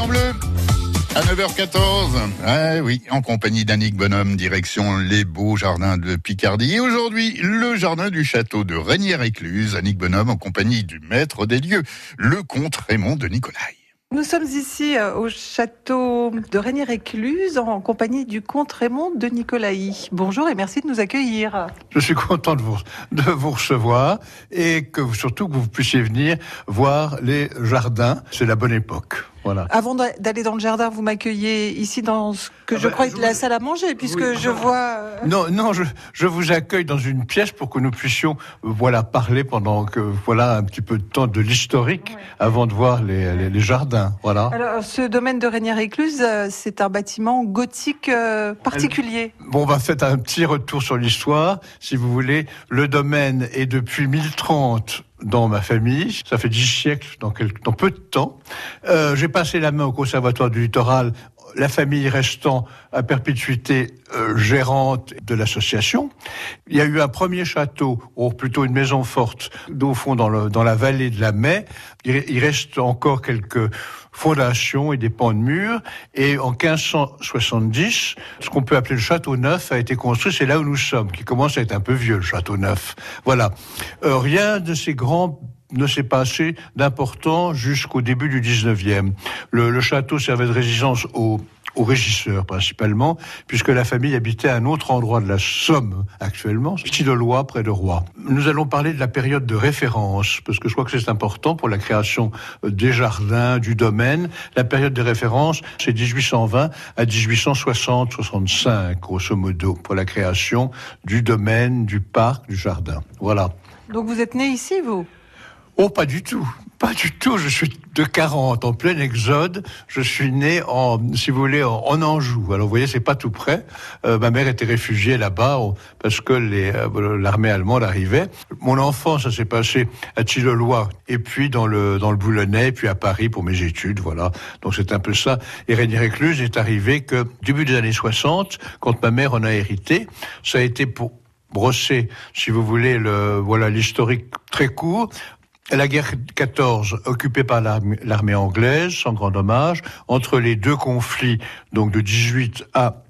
en bleu. À 9h14, ah oui, en compagnie d'Annick Bonhomme, direction les beaux jardins de Picardie. Et aujourd'hui, le jardin du château de Régnières-Écluse. Annick Bonhomme en compagnie du maître des lieux, le comte Raymond de Nicolai. Nous sommes ici euh, au château de Régnières-Écluse en compagnie du comte Raymond de Nicolai. Bonjour et merci de nous accueillir. Je suis content de vous, de vous recevoir et que surtout que vous puissiez venir voir les jardins. C'est la bonne époque. Voilà. Avant d'aller dans le jardin, vous m'accueillez ici dans ce que ah je ben, crois être la salle à manger, puisque je vois. Euh, non, non, je, je, vous accueille dans une pièce pour que nous puissions, voilà, parler pendant que, voilà, un petit peu de temps de l'historique avant de voir les, les, jardins, voilà. Alors, ce domaine de Régnière-Écluse, euh, c'est un bâtiment gothique euh, particulier. Bon, on va faire un petit retour sur l'histoire, si vous voulez. Le domaine est depuis 1030 dans ma famille. Ça fait dix siècles, dans, dans peu de temps. Euh, J'ai passé la main au Conservatoire du Littoral, la famille restant à perpétuité euh, gérante de l'association. Il y a eu un premier château, ou plutôt une maison forte, au fond dans, le, dans la vallée de la Mai. Il, il reste encore quelques fondation et des pans de murs. Et en 1570, ce qu'on peut appeler le château neuf a été construit. C'est là où nous sommes, qui commence à être un peu vieux, le château neuf. Voilà. Euh, rien de ces grands ne s'est passé d'important jusqu'au début du 19e. Le, le château servait de résidence aux aux régisseurs principalement, puisque la famille habitait à un autre endroit de la Somme actuellement, Petit-de-Lois, près de Roy. Nous allons parler de la période de référence, parce que je crois que c'est important pour la création euh, des jardins, du domaine. La période de référence, c'est 1820 à 1860-65, grosso modo, pour la création du domaine, du parc, du jardin. Voilà. Donc vous êtes né ici, vous? Oh, pas du tout. Pas du tout. Je suis de 40, en plein exode. Je suis né en, si vous voulez, en, Anjou. Alors, vous voyez, c'est pas tout près. Euh, ma mère était réfugiée là-bas parce que euh, l'armée allemande arrivait. Mon enfance, ça s'est passé à Tillelois et puis dans le, dans le Boulonnais, puis à Paris pour mes études, voilà. Donc, c'est un peu ça. Et Réunier Récluse est arrivé que, début des années 60, quand ma mère en a hérité, ça a été pour brosser, si vous voulez, le, voilà, l'historique très court la guerre 14, occupée par l'armée anglaise, sans grand dommage, entre les deux conflits, donc de 18 à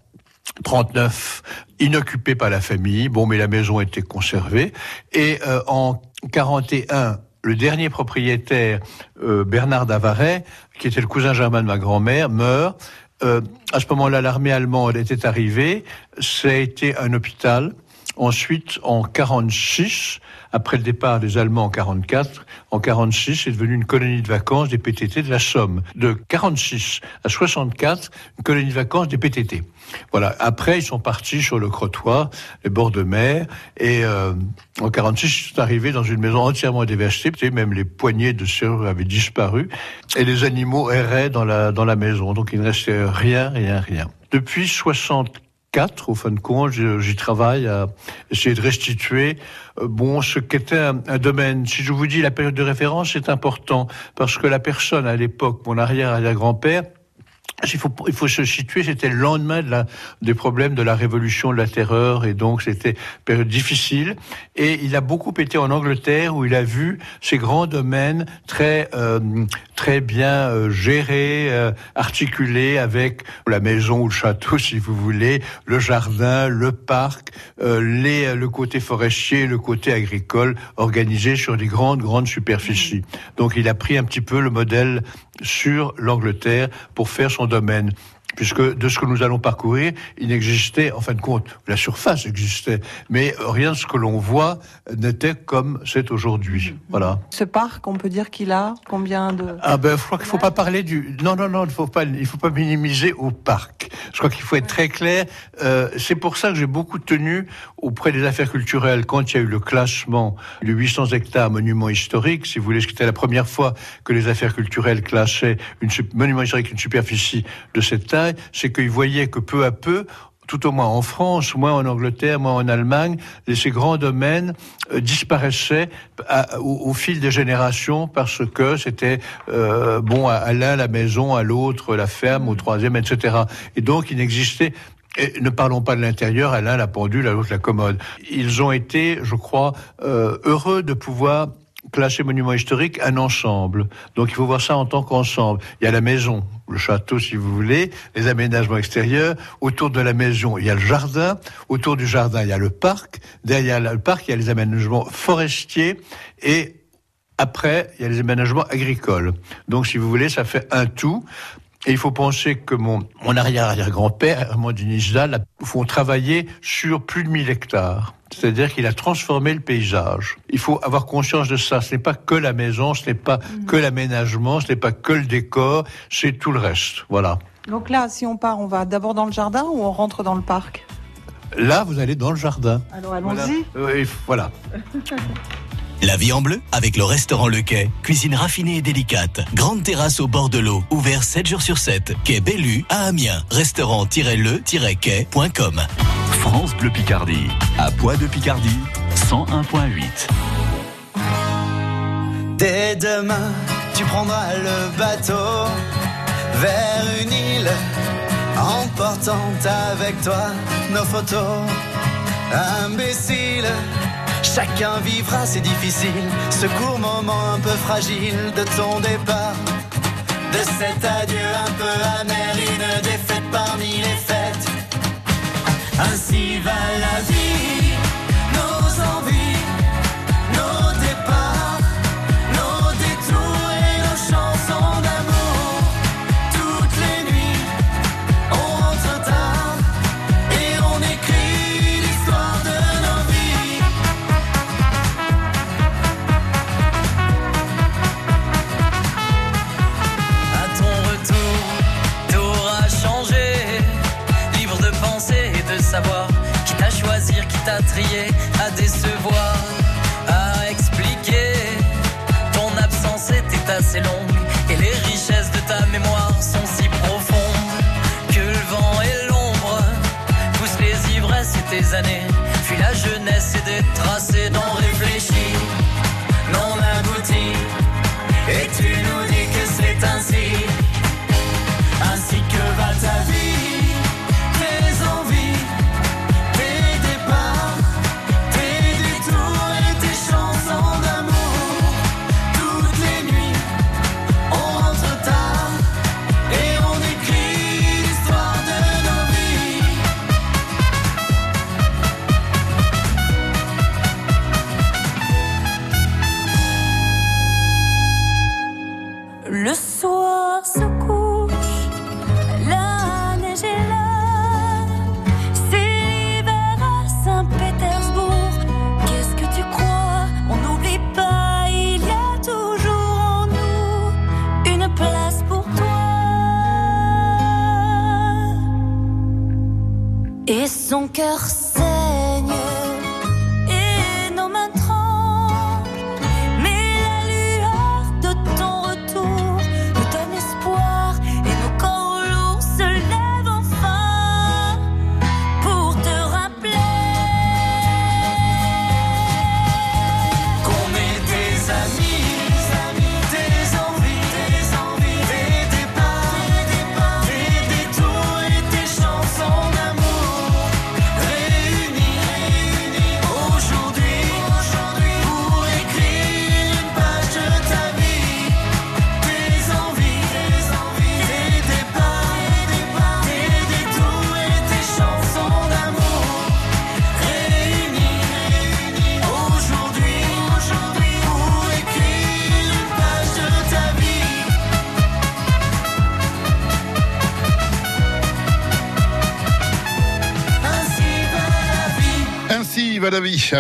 39, inoccupée par la famille. Bon, mais la maison était conservée. Et euh, en 41, le dernier propriétaire, euh, Bernard Davaret, qui était le cousin germain de ma grand-mère, meurt. Euh, à ce moment-là, l'armée allemande était arrivée. Ça a été un hôpital. Ensuite, en 46, après le départ des Allemands en 44, en 46, c'est devenu une colonie de vacances des PTT de la Somme. De 46 à 64, une colonie de vacances des PTT. Voilà. Après, ils sont partis sur le Crotoy, les bords de mer, et euh, en 46, ils sont arrivés dans une maison entièrement dévastée. Même les poignées de serrure avaient disparu, et les animaux erraient dans la dans la maison. Donc il ne restait rien, rien, rien. Depuis 64 4, au fin de compte, j'y travaille à essayer de restituer euh, bon ce qu'était un, un, domaine. Si je vous dis la période de référence, c'est important parce que la personne à l'époque, mon arrière-arrière-grand-père, il faut, il faut se situer, c'était le lendemain de la, des problèmes de la révolution, de la terreur, et donc c'était période difficile. Et il a beaucoup été en Angleterre où il a vu ces grands domaines très euh, très bien euh, gérés, euh, articulés avec la maison ou le château, si vous voulez, le jardin, le parc, euh, les, le côté forestier, le côté agricole, organisé sur des grandes grandes superficies. Donc il a pris un petit peu le modèle sur l'Angleterre pour faire son domaine puisque de ce que nous allons parcourir, il n'existait, en fin de compte, la surface existait, mais rien de ce que l'on voit n'était comme c'est aujourd'hui. Voilà. Ce parc, on peut dire qu'il a combien de... Ah ben, je crois qu'il ne faut pas parler du... Non, non, non, il ne faut pas, il faut pas minimiser au parc. Je crois qu'il faut être très clair. Euh, c'est pour ça que j'ai beaucoup tenu auprès des affaires culturelles, quand il y a eu le classement de 800 hectares monuments historiques, si vous voulez, ce qui était la première fois que les affaires culturelles classaient une monument historique une superficie de cette taille, c'est qu'ils voyaient que peu à peu, tout au moins en France, moins en Angleterre, moins en Allemagne, ces grands domaines euh, disparaissaient au, fil des générations parce que c'était euh, bon à, l'un la maison, à l'autre la ferme, au troisième, etc. Et donc il n'existait et ne parlons pas de l'intérieur, à l'un la pendule, à l'autre la commode. Ils ont été, je crois, euh, heureux de pouvoir classé monument historique un ensemble. Donc il faut voir ça en tant qu'ensemble. Il y a la maison, le château si vous voulez, les aménagements extérieurs. Autour de la maison, il y a le jardin. Autour du jardin, il y a le parc. Derrière le parc, il y a les aménagements forestiers. Et après, il y a les aménagements agricoles. Donc si vous voulez, ça fait un tout. Et il faut penser que mon, arrière-arrière-grand-père, Armand Nijda, font travailler sur plus de 1000 hectares. C'est-à-dire qu'il a transformé le paysage. Il faut avoir conscience de ça. Ce n'est pas que la maison, ce n'est pas mhm. que l'aménagement, ce n'est pas que le décor, c'est tout le reste. Voilà. Donc là, si on part, on va d'abord dans le jardin ou on rentre dans le parc? Là, vous allez dans le jardin. Alors allons-y. voilà. La vie en bleu avec le restaurant Le Quai. Cuisine raffinée et délicate. Grande terrasse au bord de l'eau. Ouvert 7 jours sur 7. Quai Bellu à Amiens. Restaurant-le-quai.com. France Bleu Picardie. À Poix de Picardie. 101.8. Dès demain, tu prendras le bateau vers une île, emportant avec toi nos photos. Imbécile Chacun vivra, c'est difficile, ce court moment un peu fragile de ton départ. De cet adieu un peu amer, une défaite parmi les fêtes. Ainsi va la vie, nos envies,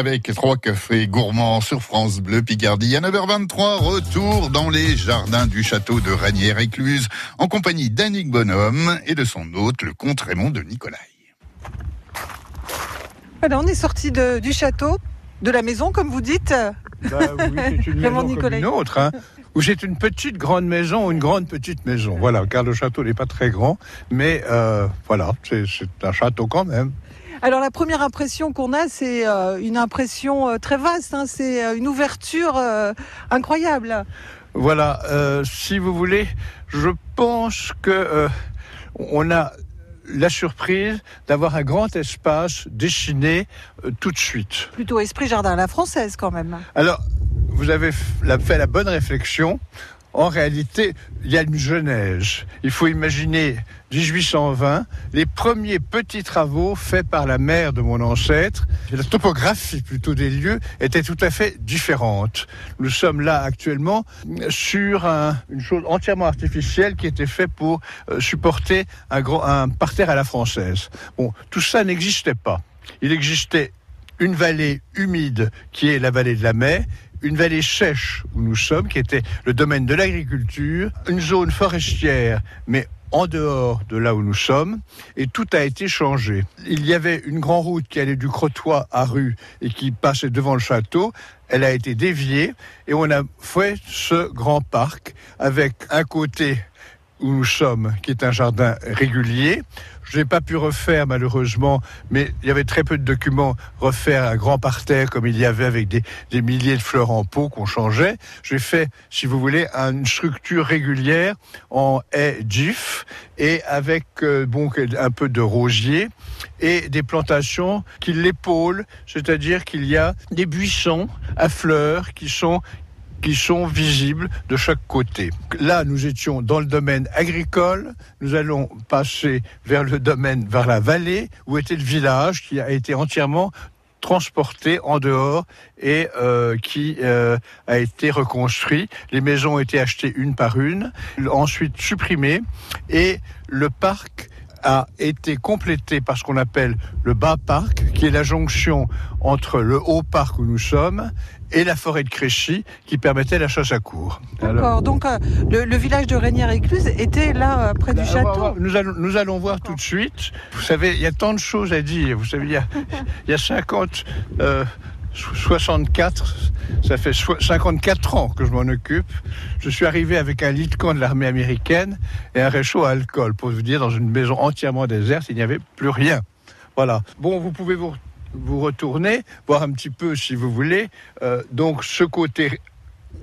avec trois cafés gourmands sur France Bleu Picardie. À 9h23, retour dans les jardins du château de Ranière-Écluse en compagnie d'Annick Bonhomme et de son hôte, le comte Raymond de Nicolai. Voilà, on est sorti du château, de la maison, comme vous dites. Bah oui, c'est une Raymond maison comme une autre, hein, ou c'est une petite grande maison ou une grande petite maison. Voilà, car le château n'est pas très grand, mais euh, voilà, c'est c'est un château quand même. Alors la première impression qu'on a, c'est euh, une impression euh, très vaste. hein. C'est euh, une ouverture incroyable. Voilà, euh, si vous voulez, je pense que euh, on a la surprise d'avoir un grand espace dessiné euh, tout de suite. Plutôt esprit jardin à la française quand même. Alors, vous avez fait la bonne réflexion. En réalité, il y a une genèse. Il faut imaginer 1820, les premiers petits travaux faits par la mère de mon ancêtre. La topographie plutôt des lieux était tout à fait différente. Nous sommes là actuellement sur une chose entièrement artificielle qui était faite pour euh, supporter un, un parterre à la française. Bon, tout ça n'existait pas. Il existait une vallée humide qui est la vallée de la mer une vallée sèche où nous sommes, qui était le domaine de l'agriculture, une zone forestière, mais en dehors de là où nous sommes, et tout a été changé. Il y avait une grande route qui allait du Crotoy à Rue et qui passait devant le château. Elle a été déviée et on a fait ce grand parc avec un côté où nous sommes, qui est un jardin régulier, je n'ai pas pu refaire malheureusement, mais il y avait très peu de documents, refaire un grand parterre comme il y avait avec des, milliers de fleurs en pot qu'on changeait. J'ai fait, si vous voulez, une structure régulière en haie GIF et avec euh, bon, un peu de rosier et des plantations qui l'épaulent, c'est-à-dire qu'il y a des buissons à fleurs qui sont qui sont visibles de chaque côté. Là, nous étions dans le domaine agricole, nous allons passer vers le domaine, vers la vallée, où était le village qui a été entièrement transporté en dehors et euh, qui euh, a été reconstruit. Les maisons ont été achetées une par une, ensuite supprimées et le parc a été complété par ce qu'on appelle le bas parc, qui est la jonction entre le haut parc où nous sommes et la forêt de Créchy qui permettait la chasse à cour. D'accord, donc euh, le, village de Régnières-Écluse était là euh, près du château. nous, allons, nous allons voir tout de suite. Vous savez, il y a tant de choses à dire. Vous savez, il y a, il y a 50... 64, euh, ça fait 54 ans que je m'en occupe. Je suis arrivé avec un lit de l'armée américaine et un réchaud à alcool. Pour vous dire, dans une maison entièrement déserte, il n'y avait plus rien. Voilà. Bon, vous pouvez vous vous retournez, voir un petit peu si vous voulez. Euh, donc ce côté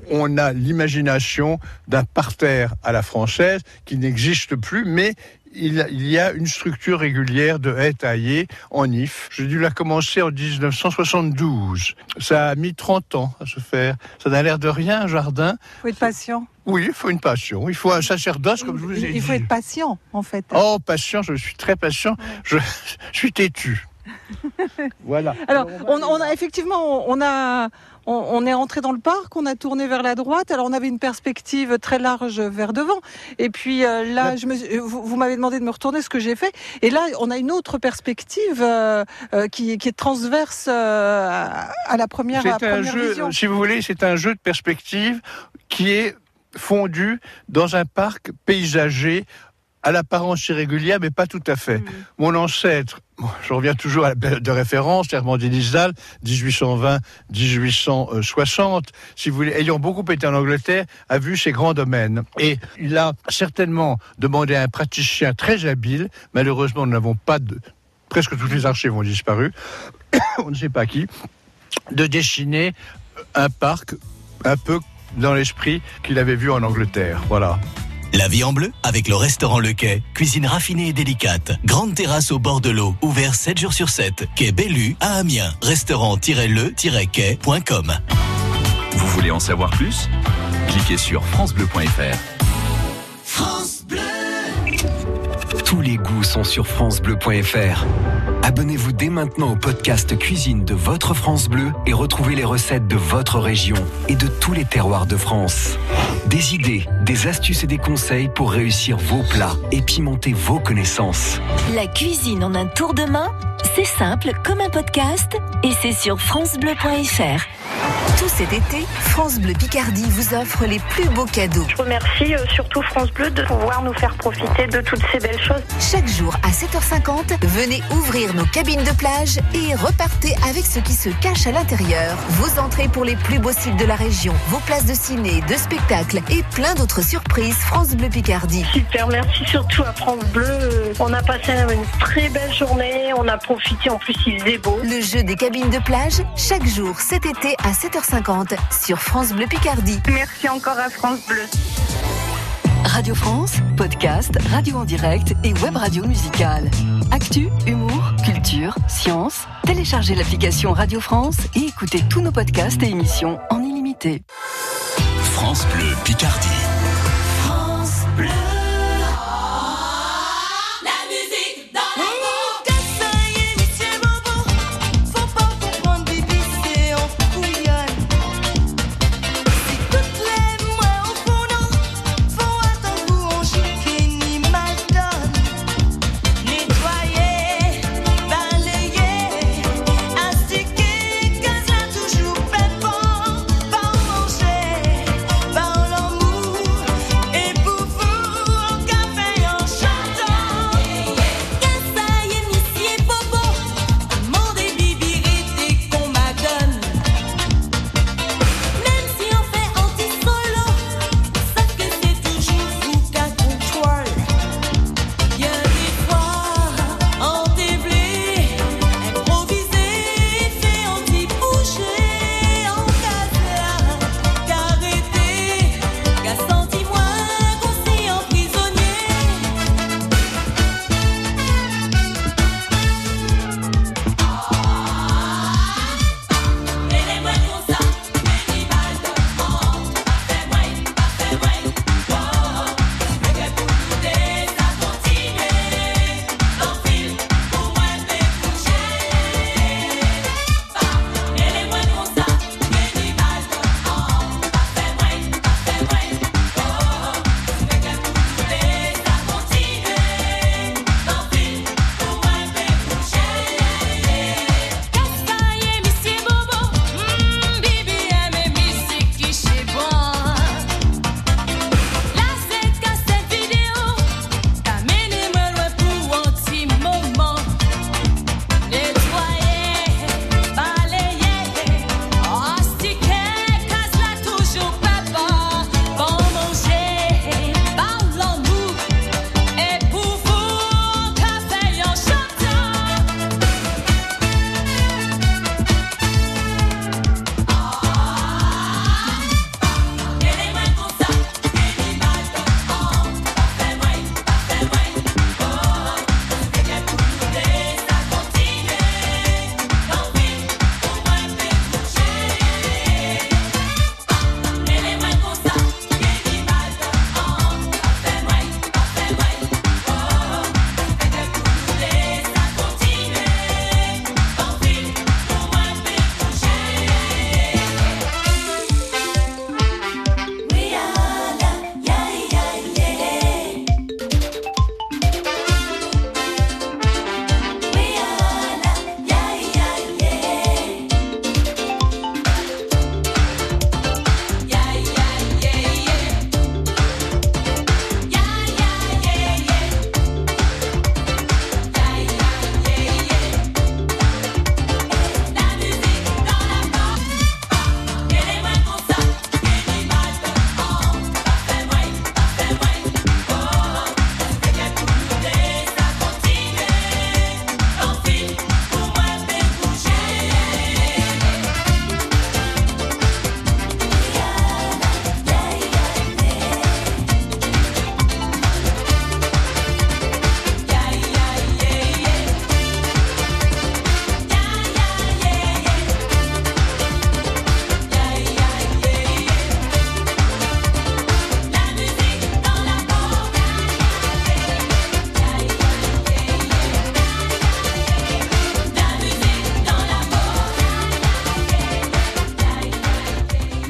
on a l'imagination d'un parterre à la française qui n'existe plus, mais il, y a une structure régulière de haies taillées en if. J'ai dû la commencer en 1972. Ça a mis 30 ans à se faire. Ça n'a l'air de rien, un jardin. Il faut être patient. Oui, il faut une passion. Il faut un sacerdoce, comme je vous ai dit. Il faut être patient, en fait. Oh, patient, je suis très patient. je suis têtu. voilà. Alors, on, a effectivement, on a, on, est rentré dans le parc, on a tourné vers la droite. Alors, on avait une perspective très large vers devant. Et puis euh, là, je me, vous, m'avez demandé de me retourner, ce que j'ai fait. Et là, on a une autre perspective euh, euh, qui, est transverse à la première, c'est un jeu, Si vous voulez, c'est un jeu de perspective qui est fondu dans un parc paysager à l'apparence irrégulière, mais pas tout à fait. Mm. Mon ancêtre, je reviens toujours à la période de référence, Herman Disdal, 1820-1860, si vous voulez, ayant beaucoup été en Angleterre, a vu ces grands domaines. Et il a certainement demandé à un praticien très habile, malheureusement nous n'avons pas de... Presque toutes les archives ont disparu, on ne sait pas qui, de dessiner un parc un peu dans l'esprit qu'il avait vu en Angleterre. Voilà. La vie en bleu avec le restaurant Le Quai. Cuisine raffinée et délicate. Grande terrasse au bord de l'eau. Ouvert 7 jours sur 7. Quai Bellu à Amiens. Restaurant-le-quai.com. Vous voulez en savoir plus? Cliquez sur francebleu.fr. France Bleu Tous les goûts sont sur francebleu.fr. Abonnez-vous dès maintenant au podcast Cuisine de votre France Bleu et retrouvez les recettes de votre région et de tous les terroirs de France. Des idées, des astuces et des conseils pour réussir vos plats et pimenter vos connaissances. La cuisine en un tour de main, c'est simple comme un podcast et c'est sur francebleu.fr. Tout cet été, France Bleu Picardie vous offre les plus beaux cadeaux. Je remercie euh, surtout France Bleu de pouvoir nous faire profiter de toutes ces belles choses. Chaque jour à 7h50, venez ouvrir nos cabines de plage et repartez avec ce qui se cache à l'intérieur. Vos entrées pour les plus beaux sites de la région, vos places de ciné, de spectacle et plein d'autres surprises France Bleu Picardie. Super, merci surtout à France Bleu. On a passé une très belle journée, on a profité, en plus il est beau. Le jeu des cabines de plage, chaque jour cet été à 7h50 sur France Bleu Picardie. Merci encore à France Bleu. Radio France, podcast, radio en direct et web radio musicale. Actu, humour, culture, science. Téléchargez l'application Radio France et écoutez tous nos podcasts et émissions en illimité. limité. France Bleu Picardie. France Bleu.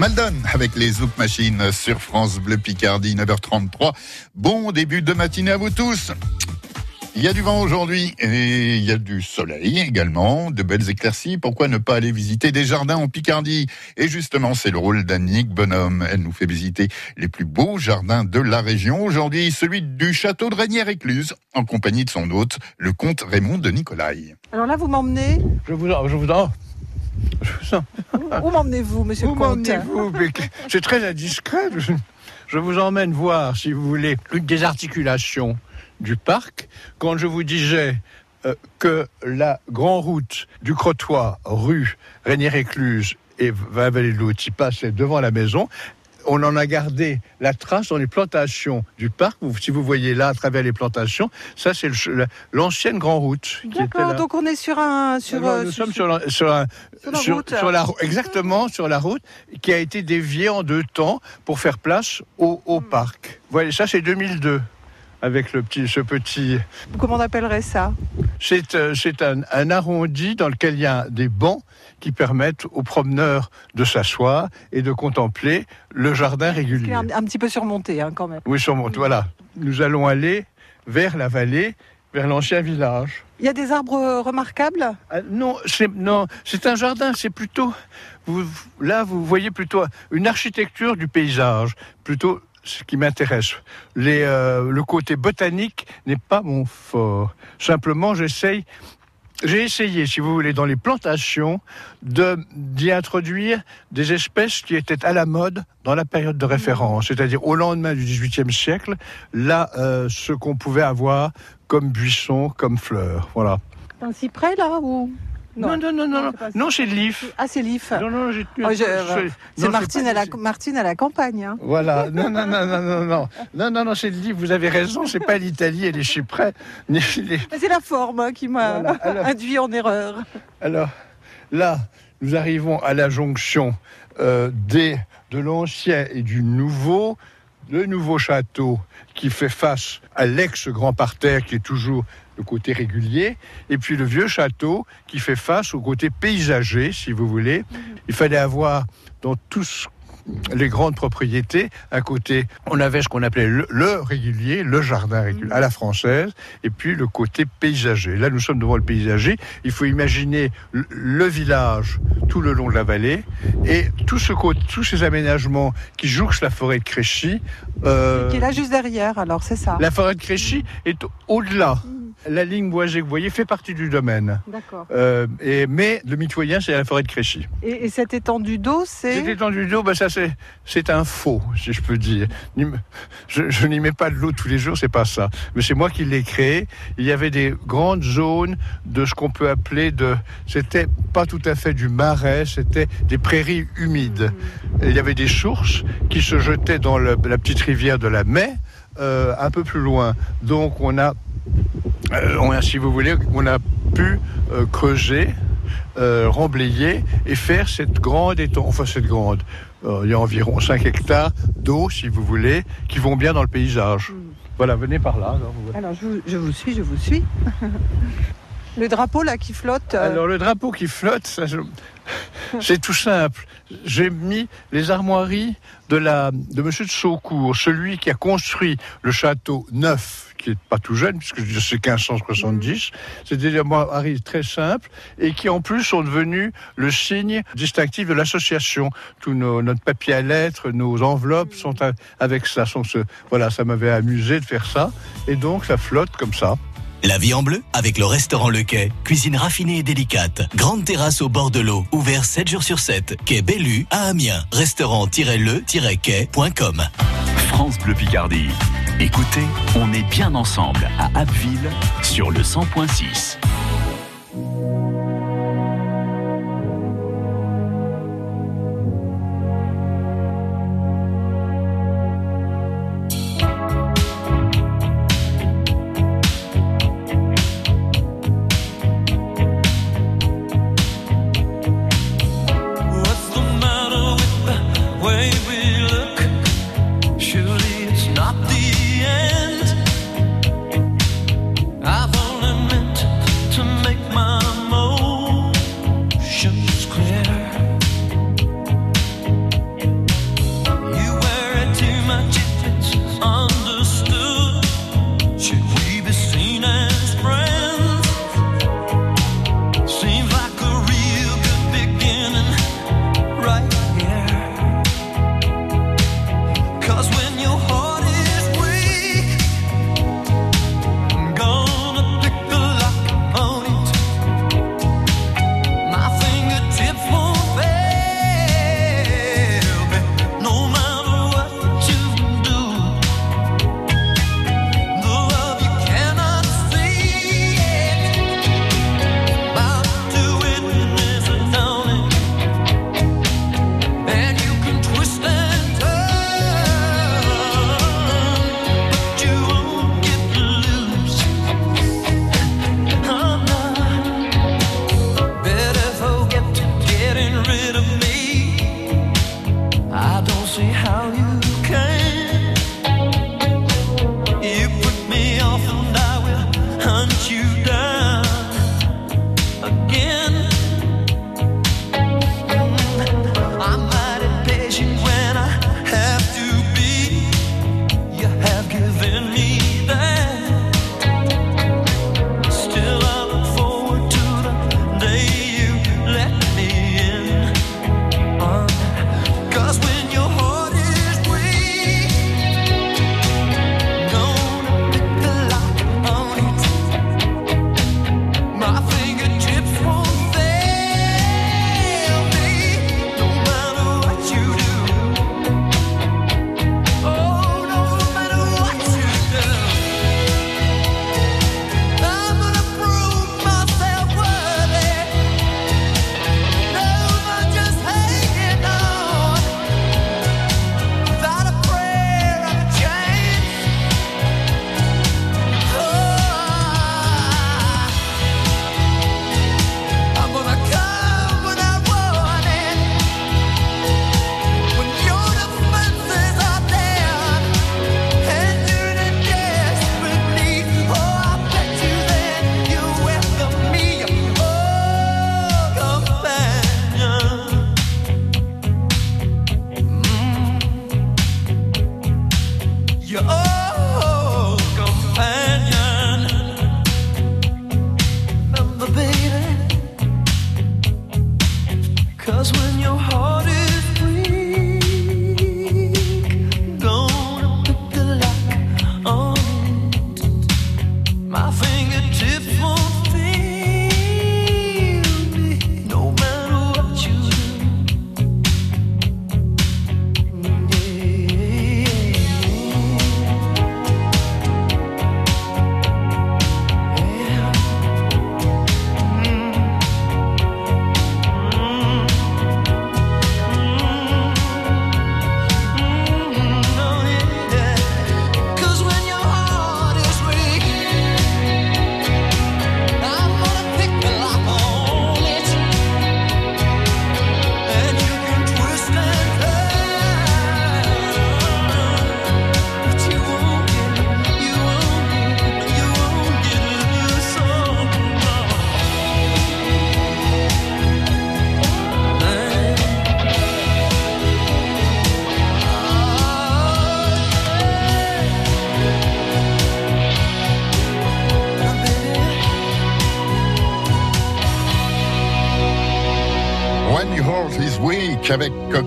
Maldon avec les Zouk Machines sur France Bleu Picardie, 9h33. Bon début de matinée à vous tous. Il y a du vent aujourd'hui et il y a du soleil également, de belles éclaircies. Pourquoi ne pas aller visiter des jardins en Picardie? Et justement, c'est le rôle d'Annick Bonhomme. Elle nous fait visiter les plus beaux jardins de la région. Aujourd'hui, celui du château de Régnière-Écluse, en compagnie de son hôte, le comte Raymond de Nicolai. Alors là, vous m'emmenez Je vous en, je vous vous Où m'emmenez-vous, monsieur Où m'emmenez-vous que- C'est très indiscret. Je, vous emmène voir, si vous voulez, une des articulations du parc. Quand je vous disais euh, que la grande route du Crotoy, rue Rainière-Écluse et Vallée de l'Outi passait devant la maison, on en a gardé la trace dans les plantations du parc. Si vous voyez là, à travers les plantations, ça c'est l'ancienne Grand Route. D'accord, donc on est sur un. Sur, Alors, euh, nous sur- sommes sur, la- sur un- Sur la route. sur la rou- exactement sur la route qui a été déviée en deux temps pour faire place au, au parc. Voilà, ça c'est 2002 avec le petit, ce petit. Comment on appellerait ça? C'est euh, un, un arrondi dans lequel il y a des bancs qui permettent aux promeneurs de s'asseoir et de contempler le jardin régulier. un, un petit peu surmonté hein, quand même? Oui, sur mon- voilà. Nous allons aller vers la vallée, vers l'ancien village. Il y a des arbres remarquables? Ah, non, c'est non, c'est un jardin. C'est plutôt vous, là vous voyez plutôt une architecture du paysage, plutôt ce qui m'intéresse. Euh, le côté botanique n'est pas mon fort. Simplement, j'essaye. J'ai essayé, si vous voulez, dans les plantations, de d'y introduire des espèces qui étaient à la mode dans la période de référence, c'est-à-dire au lendemain du XVIIIe siècle, là, euh, ce qu'on pouvait avoir comme buissons, comme fleurs. Voilà. Un cyprès là ou? Non, non, non, non, non, non chez Leaf. Ah, c'est Leaf. Non, non, j'ai. Oh, euh, c'est Martine, à la... Martine à la campagne. Hein. Voilà. Non, non, non, non, non, non. Non, non, non, chez Leaf, vous avez raison, c'est pas l'Italie et les Chyprais. Les... C'est la forme hein, qui m'a alors... induit en erreur. Alors, là, nous arrivons à la jonction euh, des, de l'ancien et du nouveau. Le nouveau château qui fait face à l'ex-grand parterre qui est toujours le côté régulier, et puis le vieux château qui fait face au côté paysager, si vous voulez. Il fallait avoir dans tous les grandes propriétés, un côté, on avait ce qu'on appelait le, le régulier, le jardin régulier, à la française, et puis le côté paysager. Là, nous sommes devant le paysager. Il faut imaginer le, le village tout le long de la vallée et tout ce, cô- tous ces aménagements qui jouxtent la forêt de Créchy. euh, Qui est là juste derrière, alors c'est ça. la forêt de Créchy est au- au-delà. La ligne boisée que vous voyez fait partie du domaine. D'accord. Euh, et, mais le mitoyen, c'est la forêt de Créchy. Et, et cette étendue d'eau, c'est. Cette étendue d'eau, ben ça c'est c'est un faux, si je peux dire. Je, je n'y mets pas de l'eau tous les jours, c'est pas ça. Mais c'est moi qui l'ai créé. Il y avait des grandes zones de ce qu'on peut appeler de. C'était pas tout à fait du marais, c'était des prairies humides. Et il y avait des sources qui se jetaient dans le- la petite rivière de la Mai, euh, un peu plus loin. Donc on a, on a, si vous voulez, on a pu euh, creuser euh, remblayer et faire cette grande étendue, enfin cette grande, euh, il y a environ 5 hectares d'eau, si vous voulez, qui vont bien dans le paysage. Voilà, venez par là. alors, je vous, je vous suis, je vous suis. Le drapeau là qui flotte. euh, Alors le drapeau qui flotte, ça, je- c'est tout simple. J'ai mis les armoiries de la de Monsieur de Saucourt, celui qui a construit le château neuf, qui est pas tout jeune puisque c'est 1570. C'est des armoiries très simples et qui en plus sont devenus le signe distinctif de l'association. Tout nos, notre papier à lettres, nos enveloppes sont a- avec ça. Sont ce, voilà, ça m'avait amusé de faire ça et donc ça flotte comme ça. La vie en bleu avec le restaurant Le Quai. Cuisine raffinée et délicate. Grande terrasse au bord de l'eau. Ouvert 7 jours sur 7. Quai Bellu à Amiens. Restaurant-le-quai.com. France Bleu Picardie. Écoutez, on est bien ensemble à Abbeville sur le 100.6.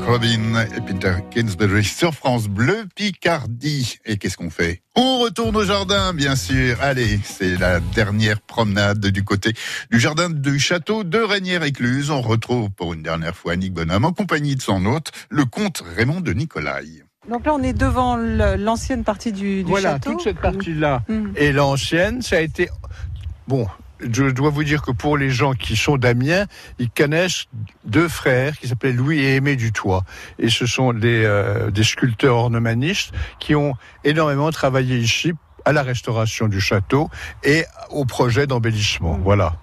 Robin et Peter Kingsbury sur France Bleu Picardie. Et qu'est-ce qu'on fait? On retourne au jardin, bien sûr. Allez, c'est la dernière promenade du côté du jardin du château de Régnières-Écluse. On retrouve pour une dernière fois Nick Bonhomme en compagnie de son hôte, le comte Raymond de Nicolai. Donc là, on est devant l'ancienne partie du, du Voilà, château. toute cette partie-là Mm. et l'ancienne, ça a été. Bon, je dois vous dire que pour les gens qui sont d'Amiens, ils connaissent deux frères qui s'appelaient Louis et Aimé Dutoit. Et ce sont des, euh, des sculpteurs ornemanistes qui ont énormément travaillé ici à la restauration du château et au projet d'embellissement. Voilà.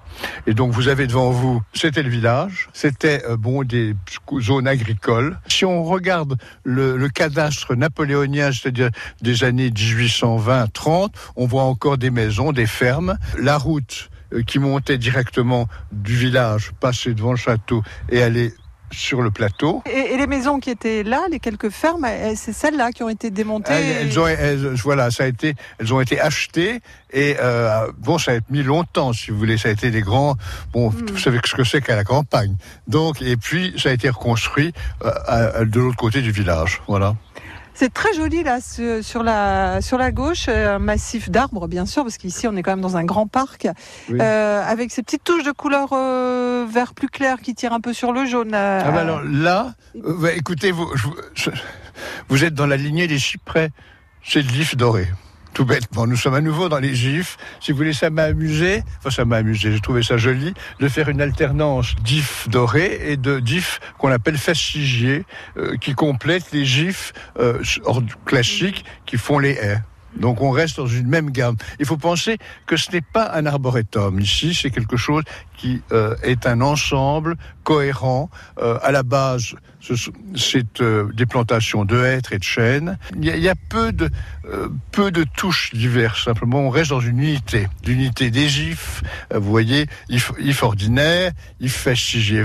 Et donc vous avez devant vous, c'était le village, c'était euh, bon des zones agricoles. Si on regarde le, le cadastre napoléonien, c'est-à-dire des années 1820-30, on voit encore des maisons, des fermes, la route qui montait directement du village, passait devant le château et allait sur le plateau. Et, et les maisons qui étaient là, les quelques fermes, c'est celles-là qui ont été démontées. Elles, elles ont, elles- voilà, ça a été, elles ont été achetées et euh, bon, ça a mis longtemps, si vous voulez. Ça a été des grands, bon, vous savez ce que c'est qu'à la campagne. Donc, et puis ça a été reconstruit euh, à- à- de l'autre côté du village. Voilà. C'est très joli là sur la sur la gauche, euh, un massif d'arbres bien sûr parce qu'ici on est quand même dans un grand parc Oui. euh, avec ces petites touches de couleur euh, vert plus clair qui tirent un peu sur le jaune. euh, Ah ben alors là, bah, écoutez, vous, je- je- vous êtes dans la lignée des cyprès. C'est de l'if doré. Tout bêtement, nous sommes à nouveau dans les gifs. Si vous voulez, ça m'a amusé, enfin ça m'a amusé, j'ai trouvé ça joli, de faire une alternance d'if doré et de d'if qu'on appelle fastigier, euh, qui complète les gifs euh, classiques qui font les haies. Donc on reste dans une même gamme. Il faut penser que ce n'est pas un arboretum. Ici, c'est quelque chose qui euh, est un ensemble cohérent. Euh, à la base, c'est euh, des plantations de hêtres et de chênes. Il y a, il y a peu, de, euh, peu de touches diverses. Simplement, on reste dans une unité. L'unité des gifs, euh, vous voyez, if, if ordinaire, if fastigier